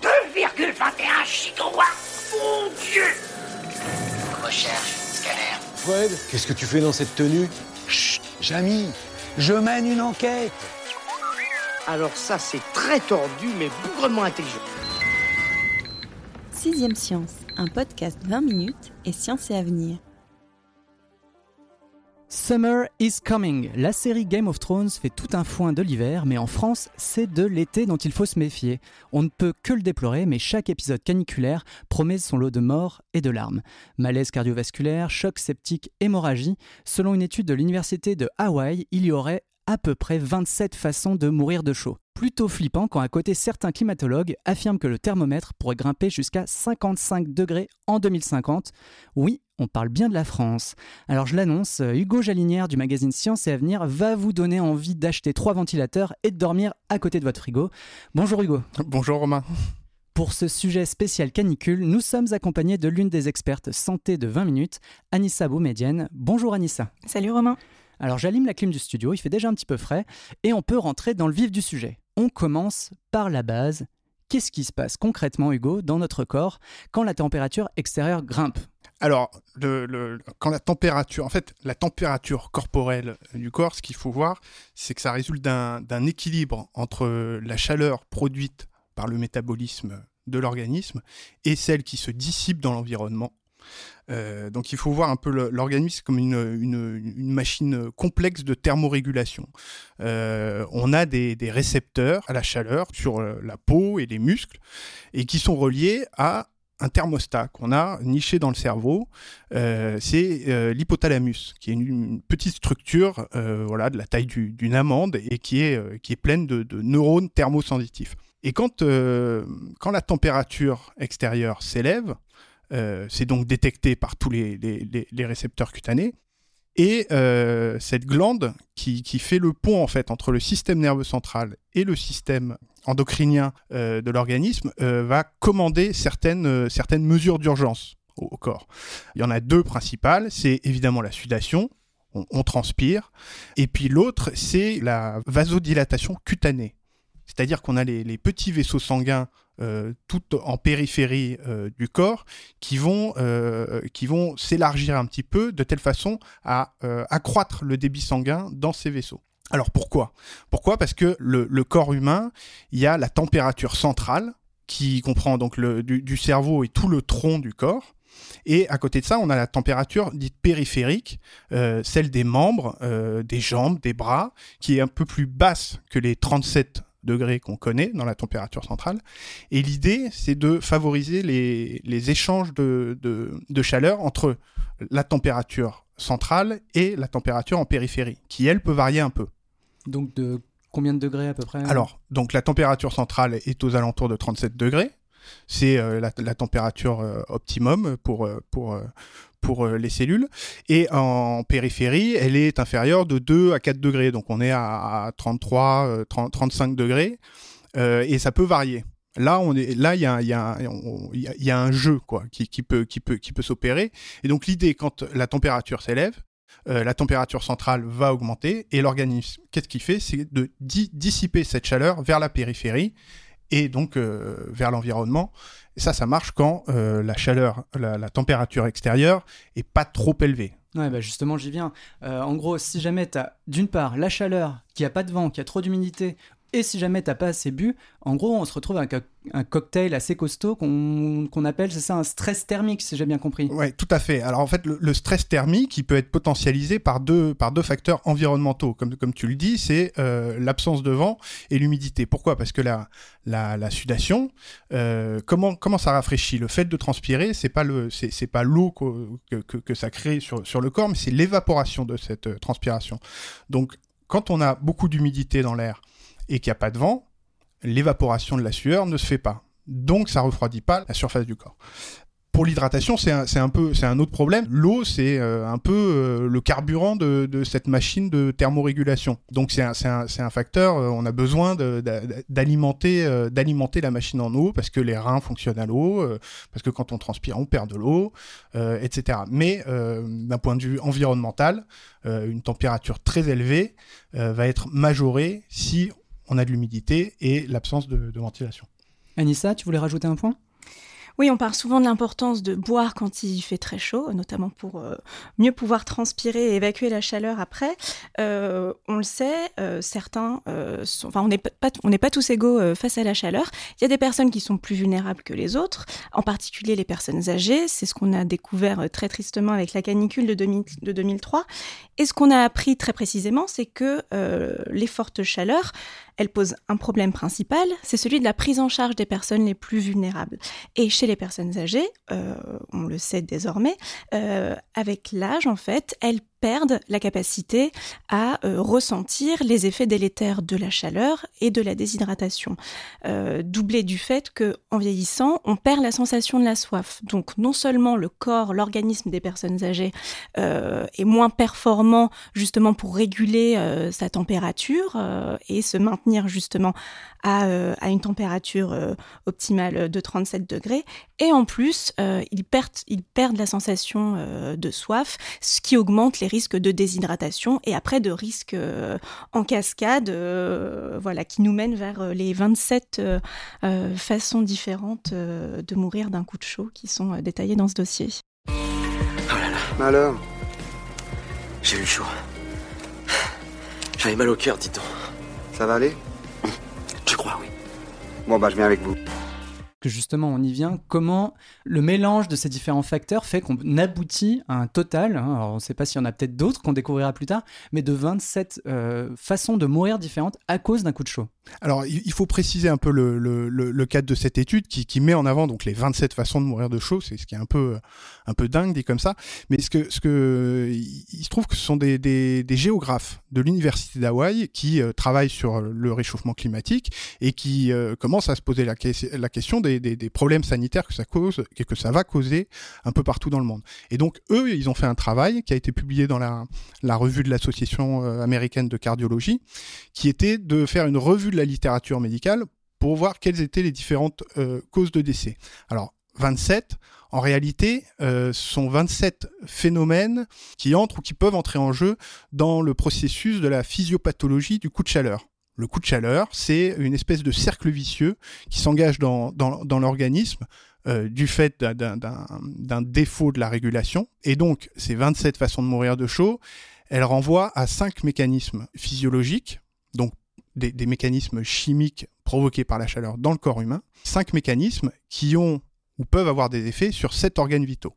2,21 gigawatts Mon Dieu Recherche, scanner. Fred, qu'est-ce que tu fais dans cette tenue? Chut, Jamy, je mène une enquête. Alors ça, c'est très tordu, mais bougrement intelligent. Sixième Science, un podcast 20 minutes et science et avenir. Summer is coming. La série Game of Thrones fait tout un foin de l'hiver, mais en France, c'est de l'été dont il faut se méfier. On ne peut que le déplorer, mais chaque épisode caniculaire promet son lot de morts et de larmes. Malaise cardiovasculaire, choc septique, hémorragie. Selon une étude de l'université de Hawaï, il y aurait à peu près 27 façons de mourir de chaud. Plutôt flippant quand à côté certains climatologues affirment que le thermomètre pourrait grimper jusqu'à 55 degrés en 2050. Oui, on parle bien de la France. Alors je l'annonce, Hugo Jalinière du magazine Science et Avenir va vous donner envie d'acheter trois ventilateurs et de dormir à côté de votre frigo. Bonjour Hugo. Bonjour Romain. Pour ce sujet spécial canicule, nous sommes accompagnés de l'une des expertes santé de 20 minutes, Anissa Boumedienne. Bonjour Anissa. Salut Romain. Alors j'allume la clim du studio, il fait déjà un petit peu frais, et on peut rentrer dans le vif du sujet. On commence par la base. Qu'est-ce qui se passe concrètement, Hugo, dans notre corps quand la température extérieure grimpe? Alors, quand la température, en fait, la température corporelle du corps, ce qu'il faut voir, c'est que ça résulte d'un équilibre entre la chaleur produite par le métabolisme de l'organisme et celle qui se dissipe dans l'environnement. Euh, donc il faut voir un peu l'organisme comme une, machine complexe de thermorégulation. Euh, on a des, des récepteurs à la chaleur sur euh, la peau et les muscles et qui sont reliés à un thermostat qu'on a niché dans le cerveau, euh, c'est euh, l'hypothalamus, qui est une, petite structure euh, voilà, de la taille du- d'une amande et qui est, pleine de, neurones thermosensitifs. Et quand, la température extérieure s'élève, c'est donc détecté par tous les récepteurs cutanés, et euh, cette glande qui, fait le pont en fait entre le système nerveux central et le système endocrinien euh, de l'organisme euh, va commander certaines, mesures d'urgence au, corps. Il y en a deux principales, c'est évidemment la sudation, on, on transpire, et puis l'autre c'est la vasodilatation cutanée. C'est-à-dire qu'on a les, les petits vaisseaux sanguins euh, tout en périphérie euh, du corps qui vont, euh, qui vont s'élargir un petit peu de telle façon à euh, accroître le débit sanguin dans ces vaisseaux. Alors pourquoi? Pourquoi? Parce que le, corps humain, il y a la température centrale qui comprend donc du, cerveau et tout le tronc du corps. Et à côté de ça, on a la température dite périphérique, celle des membres, des jambes, des bras, qui est un peu plus basse que les 37 degrés qu'on connaît dans la température centrale. Et l'idée, c'est de favoriser les, les échanges de, de, de chaleur entre la température centrale et la température en périphérie, qui elle peut varier un peu. Donc de combien de degrés à peu près Alors, donc la température centrale est aux alentours de 37 degrés. C'est euh, la, la température euh, optimum pour, euh, pour, pour euh, les cellules. Et en périphérie, elle est inférieure de 2 à 4 degrés. Donc on est à, à 33, euh, 30, 35 degrés. Euh, et ça peut varier. Là, on est, là, il y a, un jeu quoi, qui, peut, qui peut, qui peut s'opérer. Et donc l'idée, quand la température s'élève, euh, la température centrale va augmenter et l'organisme, qu'est-ce qu'il fait? C'est de di- dissiper cette chaleur vers la périphérie et donc euh, vers l'environnement. Ça, ça marche quand euh, la chaleur, la, la température extérieure est pas trop élevée. Ouais, bah justement, j'y viens. Euh, en gros, si jamais tu as d'une part la chaleur, qu'il n'y a pas de vent, qu'il y a trop d'humidité, Et si jamais t'as pas assez bu, en gros, on se retrouve avec un, cocktail assez costaud qu'on qu'on appelle, c'est ça, un stress thermique, si j'ai bien compris. Ouais, tout à fait. Alors en fait, le, stress thermique, il peut être potentialisé par deux, par deux facteurs environnementaux. Comme, comme tu le dis, c'est euh, l'absence de vent et l'humidité. Pourquoi? Parce que la, la, sudation, euh, comment, comment ça rafraîchit? Le fait de transpirer, c'est pas le, c'est, pas l'eau que, que, que ça crée sur, sur le corps, mais c'est l'évaporation de cette euh, transpiration. Donc, quand on a beaucoup d'humidité dans l'air et qu'il n'y a pas de vent, l'évaporation de la sueur ne se fait pas. Donc, ça refroidit pas la surface du corps. Pour l'hydratation, c'est un, peu, c'est un autre problème. L'eau, c'est euh, un peu euh, le carburant de, cette machine de thermorégulation. Donc c'est un, facteur. euh, on a besoin d'alimenter, d'alimenter la machine en eau parce que les reins fonctionnent à l'eau, parce que quand on transpire, on perd de l'eau, etc. Mais d'un point de vue environnemental, une température très élevée va être majorée si on a de l'humidité et l'absence de, de ventilation. Anissa, tu voulais rajouter un point? Oui, on parle souvent de l'importance de boire quand il fait très chaud, notamment pour euh, mieux pouvoir transpirer et évacuer la chaleur après. Euh, on le sait, euh, certains, euh, sont, enfin, on n'est pas, on n'est pas tous égaux euh, face à la chaleur. Il y a des personnes qui sont plus vulnérables que les autres, en particulier les personnes âgées. C'est ce qu'on a découvert euh, très tristement avec la canicule de, 2000 de 2003. Et ce qu'on a appris très précisément, c'est que euh, les fortes chaleurs, elles posent un problème principal, c'est celui de la prise en charge des personnes les plus vulnérables. Et chez les personnes âgées, euh, on le sait désormais, euh, avec l'âge, en fait, elles la capacité à euh, ressentir les effets délétères de la chaleur et de la déshydratation, euh, doublé du fait que en vieillissant, on perd la sensation de la soif. Donc non seulement le corps, l'organisme des personnes âgées euh, est moins performant justement pour réguler sa température et se maintenir justement à, une température optimale de 37 degrés. Et en plus, ils, perdent, ils perdent la sensation de soif, ce qui augmente les risques de déshydratation et après de risques euh, en cascade, euh, voilà, qui nous mènent vers euh, les 27 euh, euh, façons différentes euh, de mourir d'un coup de chaud qui sont euh, détaillées dans ce dossier. Oh là là, Alors j'ai eu chaud. J'avais mal au cœur, dis donc. Ça va aller? Tu crois, oui. Bon, bah, je viens avec vous. Justement on y vient, comment le mélange de ces différents facteurs fait qu'on aboutit à un total, hein, alors on ne sait pas s'il y en a peut-être d'autres qu'on découvrira plus tard, mais de 27 euh, façons de mourir différentes à cause d'un coup de chaud. Alors, il faut préciser un peu le, cadre de cette étude qui, met en avant donc les 27 façons de mourir de chaud, c'est ce qui est un peu un peu dingue dit comme ça. Mais ce que ce que il se trouve que ce sont des, géographes de l'université d'Hawaï qui euh, travaillent sur le réchauffement climatique et qui euh, commencent à se poser la, la question des, des, problèmes sanitaires que ça cause et que ça va causer un peu partout dans le monde. Et donc eux, ils ont fait un travail qui a été publié dans la, la revue de l'association euh, américaine de cardiologie, qui était de faire une revue de la littérature médicale pour voir quelles étaient les différentes euh, causes de décès. Alors, 27, en réalité, euh, sont 27 phénomènes qui entrent ou qui peuvent entrer en jeu dans le processus de la physiopathologie du coup de chaleur. Le coup de chaleur, c'est une espèce de cercle vicieux qui s'engage dans, l'organisme euh, du fait d'un défaut de la régulation. Et donc, ces 27 façons de mourir de chaud, elles renvoient à cinq mécanismes physiologiques, donc des, des mécanismes chimiques provoqués par la chaleur dans le corps humain, cinq mécanismes qui ont ou peuvent avoir des effets sur sept organes vitaux.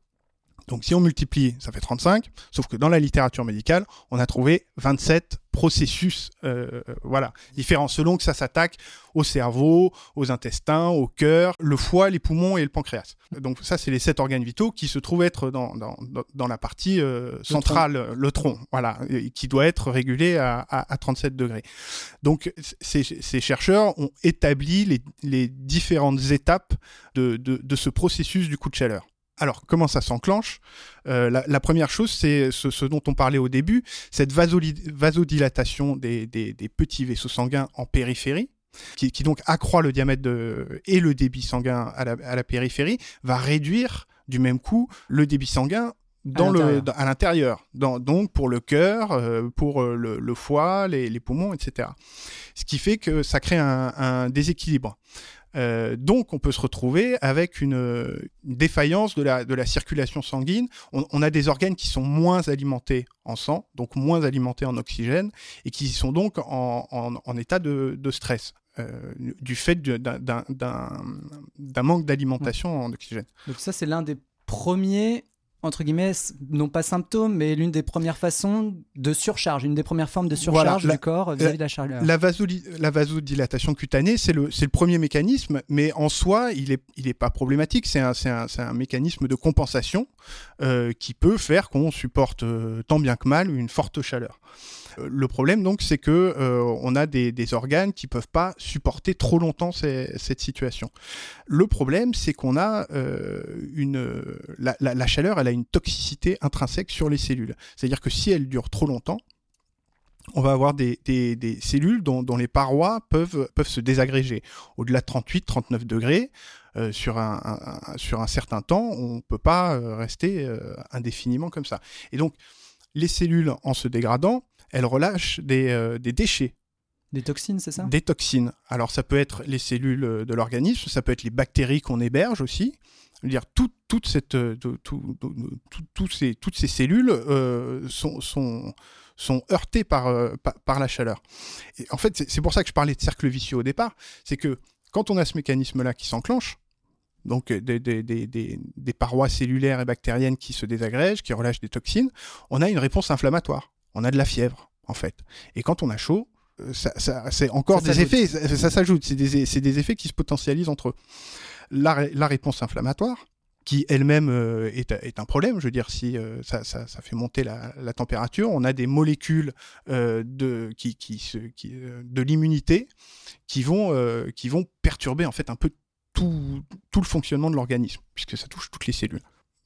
Donc si on multiplie, ça fait 35, sauf que dans la littérature médicale, on a trouvé 27 processus euh, voilà, différents selon que ça s'attaque au cerveau, aux intestins, au cœur, le foie, les poumons et le pancréas. Donc ça, c'est les sept organes vitaux qui se trouvent être dans, dans, dans- la partie euh, centrale, euh, le tronc, voilà, et qui doit être régulé à, à, à 37 degrés. Donc ces, ces chercheurs ont établi les, les différentes étapes de, de, de ce processus du coup de chaleur. Alors, comment ça s'enclenche? Euh, la, la première chose, c'est ce, ce dont on parlait au début, cette vasodilatation des, des- des petits vaisseaux sanguins en périphérie, qui, qui donc accroît le diamètre de- et le débit sanguin à la, à la périphérie, va réduire du même coup le débit sanguin dans à l'intérieur. Donc pour le cœur, euh, pour euh, le, foie, les, poumons, etc. Ce qui fait que ça crée un, déséquilibre. Euh, donc, on peut se retrouver avec une, défaillance de la, circulation sanguine. On, a des organes qui sont moins alimentés en sang, donc moins alimentés en oxygène, et qui sont donc en, état de, de stress. du fait d'un manque d'alimentation en oxygène. Donc ça, c'est l'un des premiers entre guillemets, non pas symptômes, mais l'une des premières façons de surcharge, une des premières formes de surcharge du corps vis-à-vis de la chaleur. La, la vasodilatation cutanée, c'est le, le premier mécanisme, mais en soi, il n'est il est pas problématique. C'est un, un, un, mécanisme de compensation euh, qui peut faire qu'on supporte euh, tant bien que mal une forte chaleur. Le problème donc, c'est que euh, on a des, organes qui peuvent pas supporter trop longtemps cette situation. Le problème, c'est qu'on a euh, une la, chaleur, elle a une toxicité intrinsèque sur les cellules. C'est-à-dire que si elle dure trop longtemps, on va avoir des, cellules dont, les parois peuvent, peuvent se désagréger. Au-delà de 38-39 degrés, euh, sur, un, sur un certain temps, on ne peut pas rester indéfiniment comme ça. Et donc, les cellules, en se dégradant, elles relâchent euh, des, déchets. Des toxines, c'est ça? Des toxines. Alors ça peut être les cellules euh, de l'organisme, ça peut être les bactéries qu'on héberge aussi. dire toute, toute cette, euh, ces, toutes ces cellules sont, sont, sont, heurtées par, par, la chaleur. Et en fait, c'est pour ça que je parlais de cercle vicieux au départ. C'est que quand on a ce mécanisme-là qui s'enclenche, donc des, des, des, des, parois cellulaires et bactériennes qui se désagrègent, qui relâchent des toxines, on a une réponse inflammatoire on a de la fièvre, en fait. Et quand on a chaud, euh, ça, c'est encore des effets, ça, s'ajoute, c'est des, effets qui se potentialisent entre la, réponse inflammatoire, qui elle-même euh, est, un problème, je veux dire, si euh, ça, fait monter la, température, on a des molécules de, qui, de l'immunité qui vont, qui vont perturber en fait un peu tout, tout le fonctionnement de l'organisme, puisque ça touche toutes les cellules.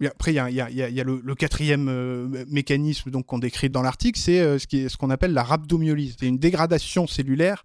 Après, il y a, le, quatrième euh, mécanisme donc qu'on décrit dans l'article, c'est euh, ce qu'on appelle la rhabdomyolyse. C'est une dégradation cellulaire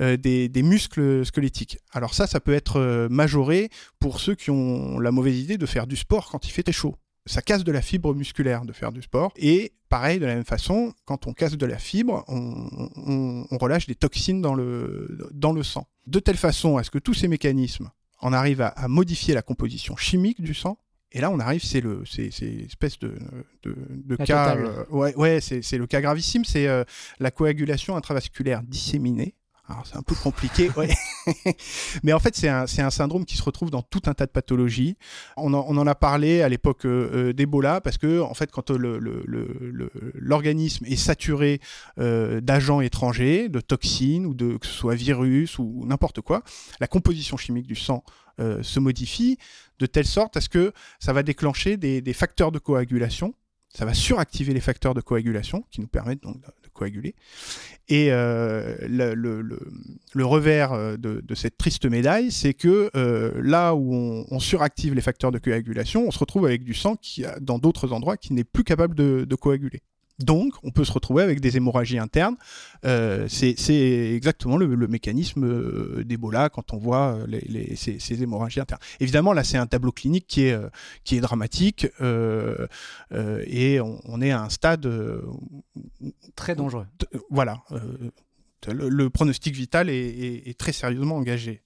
euh, des, muscles squelettiques. Alors ça, ça peut être majoré pour ceux qui ont la mauvaise idée de faire du sport quand il fait très chaud. Ça casse de la fibre musculaire de faire du sport. Et pareil, de la même façon, quand on casse de la fibre, on, relâche des toxines dans le, dans le sang. De telle façon à ce que tous ces mécanismes en arrivent à modifier la composition chimique du sang et là, on arrive, c'est le, c'est, espèce de, de, cas, euh, ouais, ouais, c'est, le cas gravissime, c'est euh, la coagulation intravasculaire disséminée. Alors c'est un peu compliqué, ouais. mais en fait c'est un, un, syndrome qui se retrouve dans tout un tas de pathologies. On en, on en a parlé à l'époque euh, d'Ebola parce que en fait quand l'organisme le, le, est saturé d'agents étrangers, de toxines ou de que ce soit virus ou n'importe quoi, la composition chimique du sang euh, se modifie de telle sorte à ce que ça va déclencher des, facteurs de coagulation. Ça va suractiver les facteurs de coagulation qui nous permettent donc de, coaguler. Et euh, le, revers euh, de, cette triste médaille, c'est que là où on, suractive les facteurs de coagulation, on se retrouve avec du sang qui, dans d'autres endroits qui n'est plus capable de coaguler. Donc, on peut se retrouver avec des hémorragies internes. Euh, c'est exactement le, mécanisme euh, d'Ebola quand on voit euh, ces, hémorragies internes. Évidemment, là, c'est un tableau clinique qui est, qui est dramatique et on, est à un stade très dangereux. voilà. Le, pronostic vital est, est, très sérieusement engagé.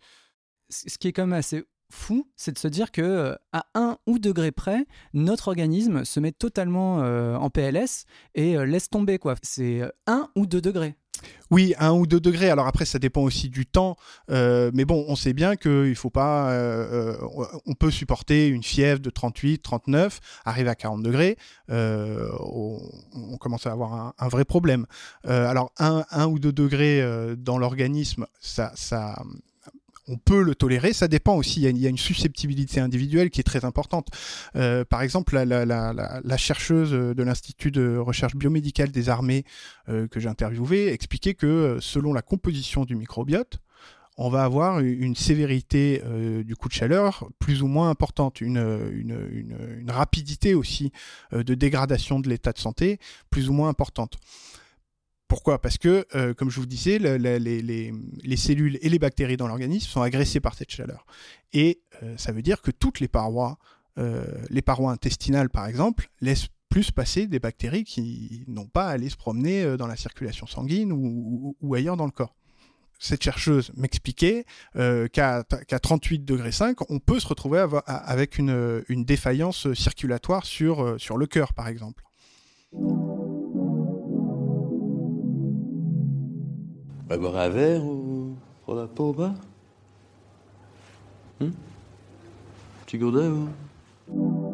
Ce qui est quand même assez fou, c'est de se dire que euh, à 1 ou degré près, notre organisme se met totalement euh, en PLS et euh, laisse tomber quoi. C'est 1 ou 2 degrés. Oui, 1 ou 2 degrés. Alors après, ça dépend aussi du temps. mais bon, on sait bien qu'il faut pas. on peut supporter une fièvre de 38, 39, arriver à 40 degrés. On, commence à avoir un, vrai problème. alors 1, 1 ou 2 degrés dans l'organisme, ça, ça, on peut le tolérer. Ça dépend aussi. Il y a, une susceptibilité individuelle qui est très importante. Euh, par exemple, la, chercheuse de l'Institut de recherche biomédicale des armées euh, que j'ai interviewée expliquait que euh, selon la composition du microbiote, on va avoir une sévérité du coup de chaleur plus ou moins importante, une, une rapidité aussi de dégradation de l'état de santé plus ou moins importante. Pourquoi? Parce que, euh, comme je vous disais, les, cellules et les bactéries dans l'organisme sont agressées par cette chaleur. Et euh, ça veut dire que toutes les parois, euh, les parois intestinales par exemple, laissent plus passer des bactéries qui n'ont pas à aller se promener dans la circulation sanguine ou ailleurs dans le corps cette chercheuse m'expliquait qu'à 38 degrés 5, on peut se retrouver avec une, défaillance circulatoire sur le cœur, par exemple. On va boire un verre ou prendre la peau bas hum Petit gourdin ou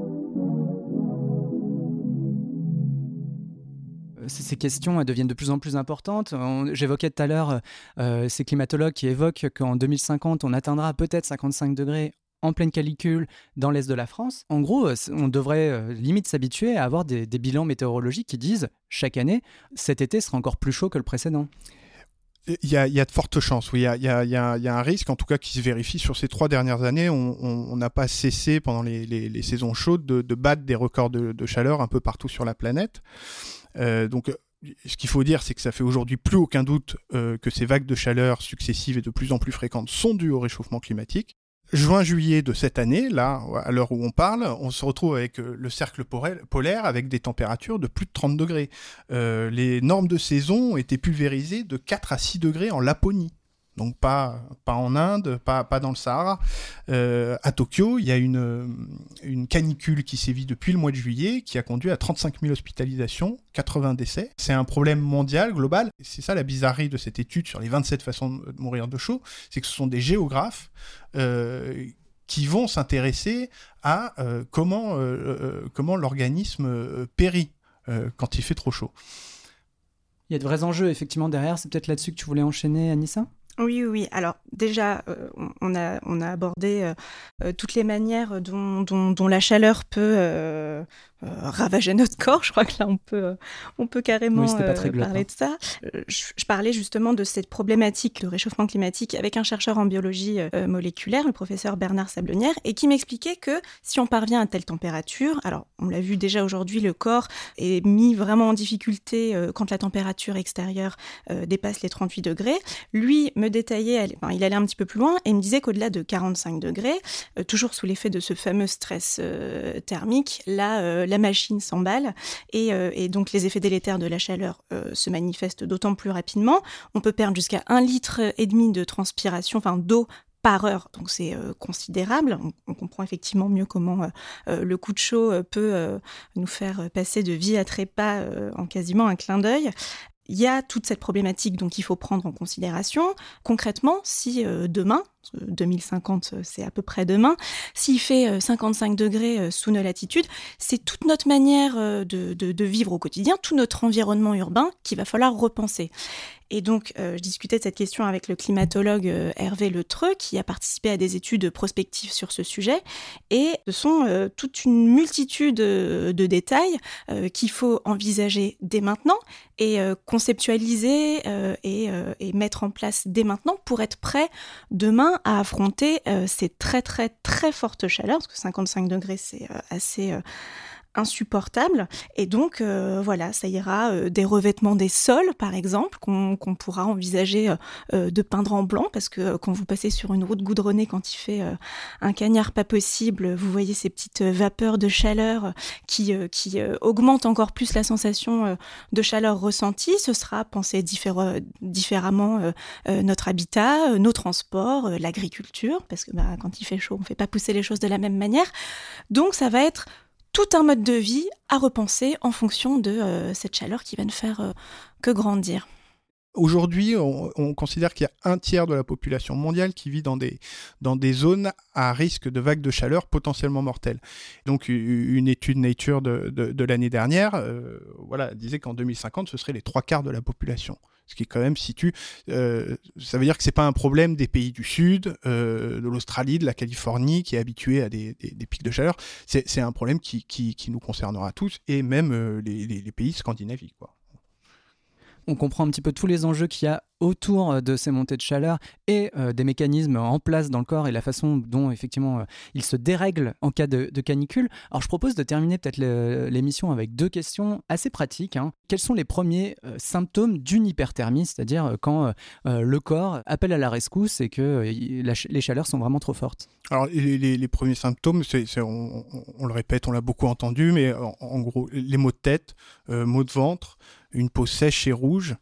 ces questions deviennent de plus en plus importantes. J'évoquais tout à l'heure euh, ces climatologues qui évoquent qu'en 2050, on atteindra peut-être 55 degrés en pleine calicule dans l'est de la France. En gros, on devrait euh, limite s'habituer à avoir des, bilans météorologiques qui disent chaque année, cet été sera encore plus chaud que le précédent. Il y, a, de fortes chances, oui. Il y, a, un risque, en tout cas, qui se vérifie sur ces trois dernières années. On n'a pas cessé pendant les, saisons chaudes de, battre des records de, chaleur un peu partout sur la planète. Euh, donc, ce qu'il faut dire, c'est que ça fait aujourd'hui plus aucun doute euh, que ces vagues de chaleur successives et de plus en plus fréquentes sont dues au réchauffement climatique. Juin-juillet de cette année, là, à l'heure où on parle, on se retrouve avec euh, le cercle polaire avec des températures de plus de 30 degrés. les normes de saison ont été pulvérisées de 4 à 6 degrés en Laponie donc pas, pas en Inde, pas, pas dans le Sahara. Euh, à Tokyo, il y a une, une canicule qui sévit depuis le mois de juillet, qui a conduit à 35 000 hospitalisations, 80 décès. C'est un problème mondial, global. C'est ça la bizarrerie de cette étude sur les 27 façons de mourir de chaud, c'est que ce sont des géographes euh, qui vont s'intéresser à euh, comment, comment l'organisme périt quand il fait trop chaud. Il y a de vrais enjeux effectivement derrière. C'est peut-être là-dessus que tu voulais enchaîner, Anissa? Oui, oui. Alors déjà, euh, on, a, on a abordé euh, euh, toutes les manières dont, dont, la chaleur peut euh, ravager notre corps. Je crois que là, on peut, on peut carrément parler de ça. Je, parlais justement de cette problématique, le réchauffement climatique, avec un chercheur en biologie moléculaire, le professeur Bernard Sablonnière, et qui m'expliquait que si on parvient à telle température, alors on l'a vu déjà aujourd'hui, le corps est mis vraiment en difficulté quand la température extérieure dépasse les 38 degrés. Lui il allait un petit peu plus loin et me disait qu'au-delà de 45 degrés, toujours sous l'effet de ce fameux stress thermique, là, la machine s'emballe euh, et, donc les effets délétères de la chaleur euh, se manifestent d'autant plus rapidement. On peut perdre jusqu'à un litre et demi de transpiration, enfin d'eau par heure, donc c'est euh, considérable. On, comprend effectivement mieux comment le coup de chaud peut nous faire passer de vie à trépas en quasiment un clin d'œil. Il y a toute cette problématique donc il faut prendre en considération. Concrètement, si demain, 2050, c'est à peu près demain. S'il fait 55 euh, degrés euh, sous nos latitudes, c'est toute notre manière euh, de, vivre au quotidien, tout notre environnement urbain qu'il va falloir repenser. Et donc, je discutais de cette question avec le climatologue Hervé Letreux, qui a participé à des études prospectives sur ce sujet. Et ce sont toute une multitude de détails qu'il faut envisager dès maintenant et conceptualiser et, et mettre en place dès maintenant pour être prêt demain à affronter euh, ces très très très fortes chaleurs, parce que 55 degrés c'est euh, assez euh, insupportable. Et donc, euh, voilà, ça ira euh, des revêtements des sols, par exemple, qu'on pourra envisager euh, de peindre en blanc, parce que quand vous passez sur une route goudronnée, quand il fait un cagnard pas possible, vous voyez ces petites vapeurs de chaleur qui, qui augmentent encore plus la sensation de chaleur ressentie. Ce sera penser différemment notre habitat, nos transports, l'agriculture, parce que bah, quand il fait chaud, on ne fait pas pousser les choses de la même manière. Donc, ça va être tout un mode de vie à repenser en fonction de euh, cette chaleur qui va ne faire euh, que grandir. Aujourd'hui, on, considère qu'il y a un tiers de la population mondiale qui vit dans des, dans des zones à risque de vagues de chaleur potentiellement mortelles. Donc, une étude Nature de, l'année dernière euh, voilà, disait qu'en 2050, ce serait les trois quarts de la population ce qui quand même situe. Euh, ça veut dire que c'est pas un problème des pays du Sud, euh, de l'Australie, de la Californie, qui est habitué à des, pics de chaleur. C'est un problème qui, nous concernera tous, et même euh, les, pays scandinaviques. Quoi. On comprend un petit peu tous les enjeux qu'il y a autour de ces montées de chaleur et euh, des mécanismes en place dans le corps et la façon dont effectivement euh, il se dérègle en cas de, canicule. Alors je propose de terminer peut-être l'émission avec deux questions assez pratiques. Hein. Quels sont les premiers euh, symptômes d'une hyperthermie, c'est-à-dire quand le corps appelle à la rescousse et que les chaleurs sont vraiment trop fortes Alors les, premiers symptômes, on, le répète, on l'a beaucoup entendu, mais en, en, gros les maux de tête, maux de ventre, une peau sèche et rouge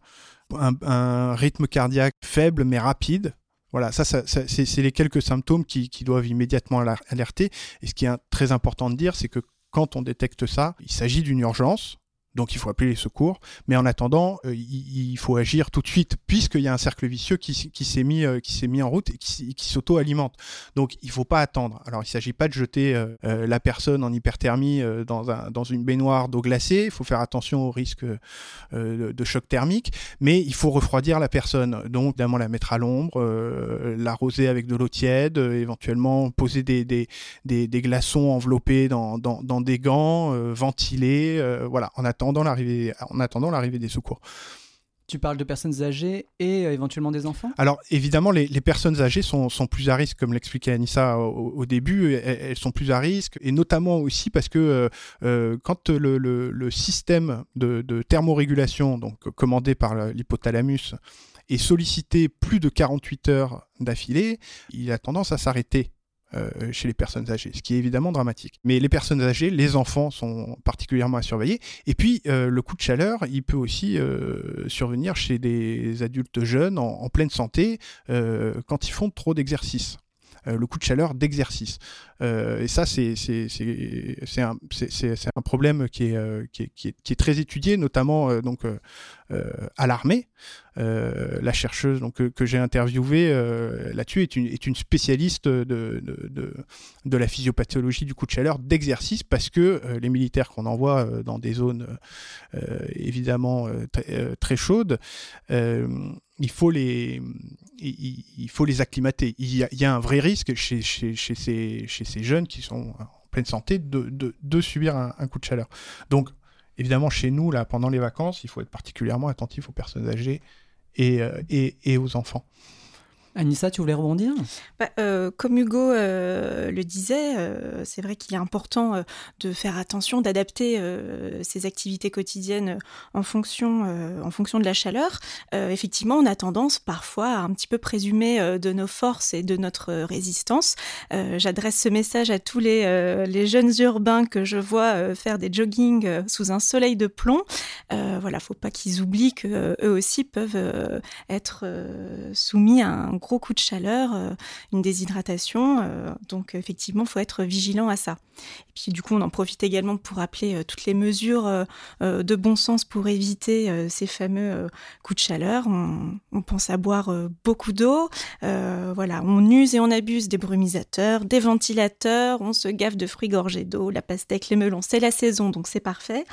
un, rythme cardiaque faible mais rapide. Voilà, ça, c'est les quelques symptômes qui, doivent immédiatement alerter. Et ce qui est très important de dire, c'est que quand on détecte ça, il s'agit d'une urgence donc il faut appeler les secours. Mais en attendant, euh, il, faut agir tout de suite, puisqu'il y a un cercle vicieux qui, s'est mis, euh, mis en route et qui, s'auto-alimente. Donc il ne faut pas attendre. Alors il ne s'agit pas de jeter euh, la personne en hyperthermie dans, un, dans une baignoire d'eau glacée. Il faut faire attention au risque de, choc thermique. Mais il faut refroidir la personne. Donc évidemment la mettre à l'ombre, l'arroser avec de l'eau tiède, éventuellement poser des, glaçons enveloppés dans, dans, dans des gants, ventiler. voilà, en attendant l'arrivée, en attendant l'arrivée des secours. Tu parles de personnes âgées et euh, éventuellement des enfants? Alors évidemment, les, personnes âgées sont, plus à risque, comme l'expliquait Anissa au, début, elles, sont plus à risque, et notamment aussi parce que euh, euh, quand le, système de, de, thermorégulation, donc commandé par l'hypothalamus, est sollicité plus de 48 heures d'affilée, il a tendance à s'arrêter chez les personnes âgées, ce qui est évidemment dramatique. Mais les personnes âgées, les enfants sont particulièrement à surveiller. Et puis, euh, le coup de chaleur, il peut aussi euh, survenir chez des adultes jeunes en, en pleine santé quand ils font trop d'exercice. Le coup de chaleur d'exercice. et ça, c'est un, un, problème qui est, qui, est, qui, est, qui est, très étudié, notamment donc, à l'armée. Euh, la chercheuse donc, que, j'ai interviewée euh, là-dessus est une, est une spécialiste de, de, de, la physiopathologie du coup de chaleur d'exercice parce que euh, les militaires qu'on envoie dans des zones évidemment très, chaudes, il faut les il, faut les acclimater. Il y, a, un vrai risque chez, ces, jeunes qui sont en pleine santé de, subir un, coup de chaleur. Donc évidemment chez nous là pendant les vacances, il faut être particulièrement attentif aux personnes âgées euh, et, et, aux enfants. Anissa, tu voulais rebondir? Bah, euh, Comme Hugo euh, le disait, c'est vrai qu'il est important de faire attention, d'adapter ses activités quotidiennes en fonction, en fonction de la chaleur. effectivement, on a tendance parfois à un petit peu présumer de nos forces et de notre résistance. J'adresse ce message à tous les, jeunes urbains que je vois faire des joggings sous un soleil de plomb. voilà, faut pas qu'ils oublient que eux aussi peuvent être soumis à un gros coup de chaleur, euh, une déshydratation. Euh, donc effectivement, il faut être vigilant à ça. Du coup, on en profite également pour rappeler euh, toutes les mesures de bon sens pour éviter ces fameux coups de chaleur. On, pense à boire beaucoup d'eau. voilà, on use et on abuse des brumisateurs, des ventilateurs. On se gaffe de fruits gorgés d'eau, la pastèque, les melons. C'est la saison, donc c'est parfait.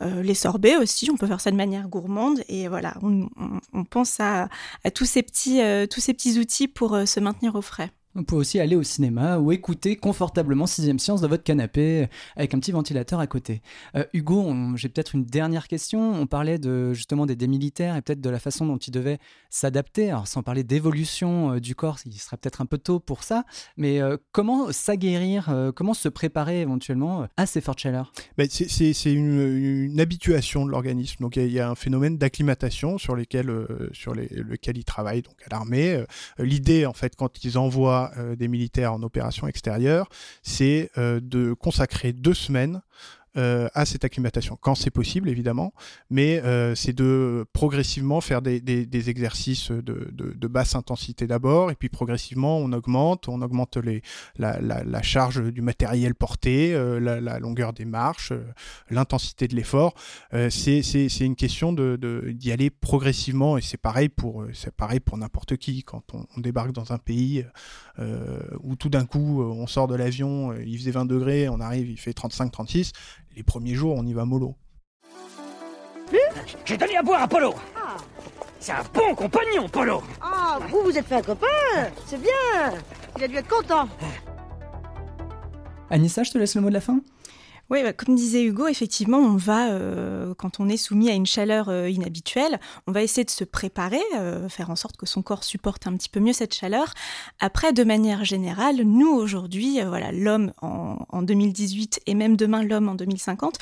les sorbets aussi, on peut faire ça de manière gourmande. Et voilà, on, pense à, tous ces petits, tous ces petits outils pour euh, se maintenir au frais. Vous pouvez aussi aller au cinéma ou écouter confortablement Sixième Science dans votre canapé avec un petit ventilateur à côté. Euh, Hugo, j'ai peut-être une dernière question. On parlait justement des, militaires et peut-être de la façon dont ils devaient s'adapter. Alors sans parler d'évolution euh, du corps, il serait peut-être un peu tôt pour ça, mais euh, comment s'aguerrir, comment se préparer éventuellement à ces fortes chaleurs? C'est une, habituation de l'organisme. Donc il y, a un phénomène d'acclimatation sur, lesquels, sur lequel ils travaillent donc, à l'armée. L'idée, en fait, quand ils envoient euh, des militaires en opération extérieure, c'est euh, de consacrer deux semaines euh, à cette acclimatation, quand c'est possible évidemment, mais euh, c'est de progressivement faire des, exercices de, basse intensité d'abord, et puis progressivement on augmente, on augmente la, charge du matériel porté, euh, la, longueur des marches, l'intensité de l'effort. c'est une question d'y aller progressivement, et c'est pareil pour pour n'importe qui quand on, on, débarque dans un pays où tout d'un coup on sort de l'avion, il faisait 20 degrés, on arrive, il fait 35-36 les premiers jours, on y va mollo. J'ai donné à boire à Polo. Ah. C'est un bon compagnon, Polo. Ah, vous, vous êtes fait un copain. C'est bien. Il a dû être content. Anissa, je te laisse le mot de la fin? Oui, bah, comme disait Hugo, effectivement, on va, euh, quand on est soumis à une chaleur euh, inhabituelle, on va essayer de se préparer, euh, faire en sorte que son corps supporte un petit peu mieux cette chaleur. Après, de manière générale, nous aujourd'hui, voilà, l'homme en, en 2018 et même demain l'homme en 2050,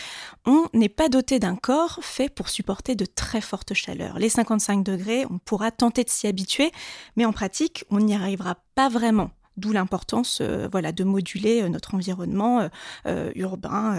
on n'est pas doté d'un corps fait pour supporter de très fortes chaleurs. Les 55 degrés, on pourra tenter de s'y habituer, mais en pratique, on n'y arrivera pas vraiment. D'où l'importance euh, de moduler euh, notre environnement euh, urbain,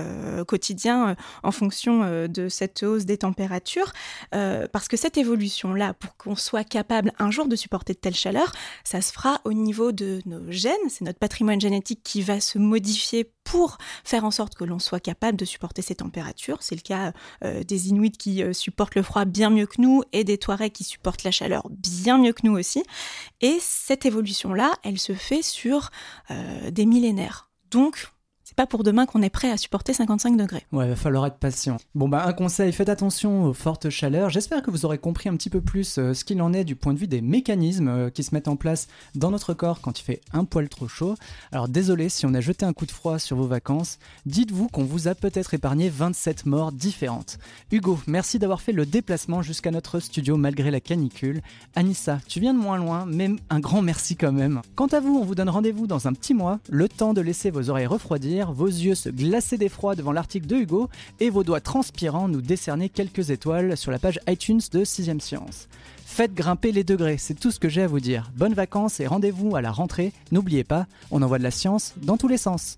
quotidien, en fonction de cette hausse des températures. parce que cette évolution-là, pour qu'on soit capable un jour de supporter de telles chaleurs, ça se fera au niveau de nos gènes. C'est notre patrimoine génétique qui va se modifier pour faire en sorte que l'on soit capable de supporter ces températures. C'est le cas des Inuits qui supportent le froid bien mieux que nous et des Touaregs qui supportent la chaleur bien mieux que nous aussi. Et cette évolution-là, elle se fait sur euh, des millénaires. Donc, c'est pas pour demain qu'on est prêt à supporter 55 degrés. Ouais, il va falloir être patient. Bon, bah, un conseil, faites attention aux fortes chaleurs. J'espère que vous aurez compris un petit peu plus euh, ce qu'il en est du point de vue des mécanismes euh, qui se mettent en place dans notre corps quand il fait un poil trop chaud. Alors, désolé si on a jeté un coup de froid sur vos vacances. Dites-vous qu'on vous a peut-être épargné 27 morts différentes. Hugo, merci d'avoir fait le déplacement jusqu'à notre studio malgré la canicule. Anissa, tu viens de moins loin, mais un grand merci quand même. Quant à vous, on vous donne rendez-vous dans un petit mois, le temps de laisser vos oreilles refroidir vos yeux se glacer d'effroi devant l'article de Hugo et vos doigts transpirants nous décerner quelques étoiles sur la page iTunes de 6ème Science. Faites grimper les degrés, c'est tout ce que j'ai à vous dire. Bonnes vacances et rendez-vous à la rentrée. N'oubliez pas, on envoie de la science dans tous les sens.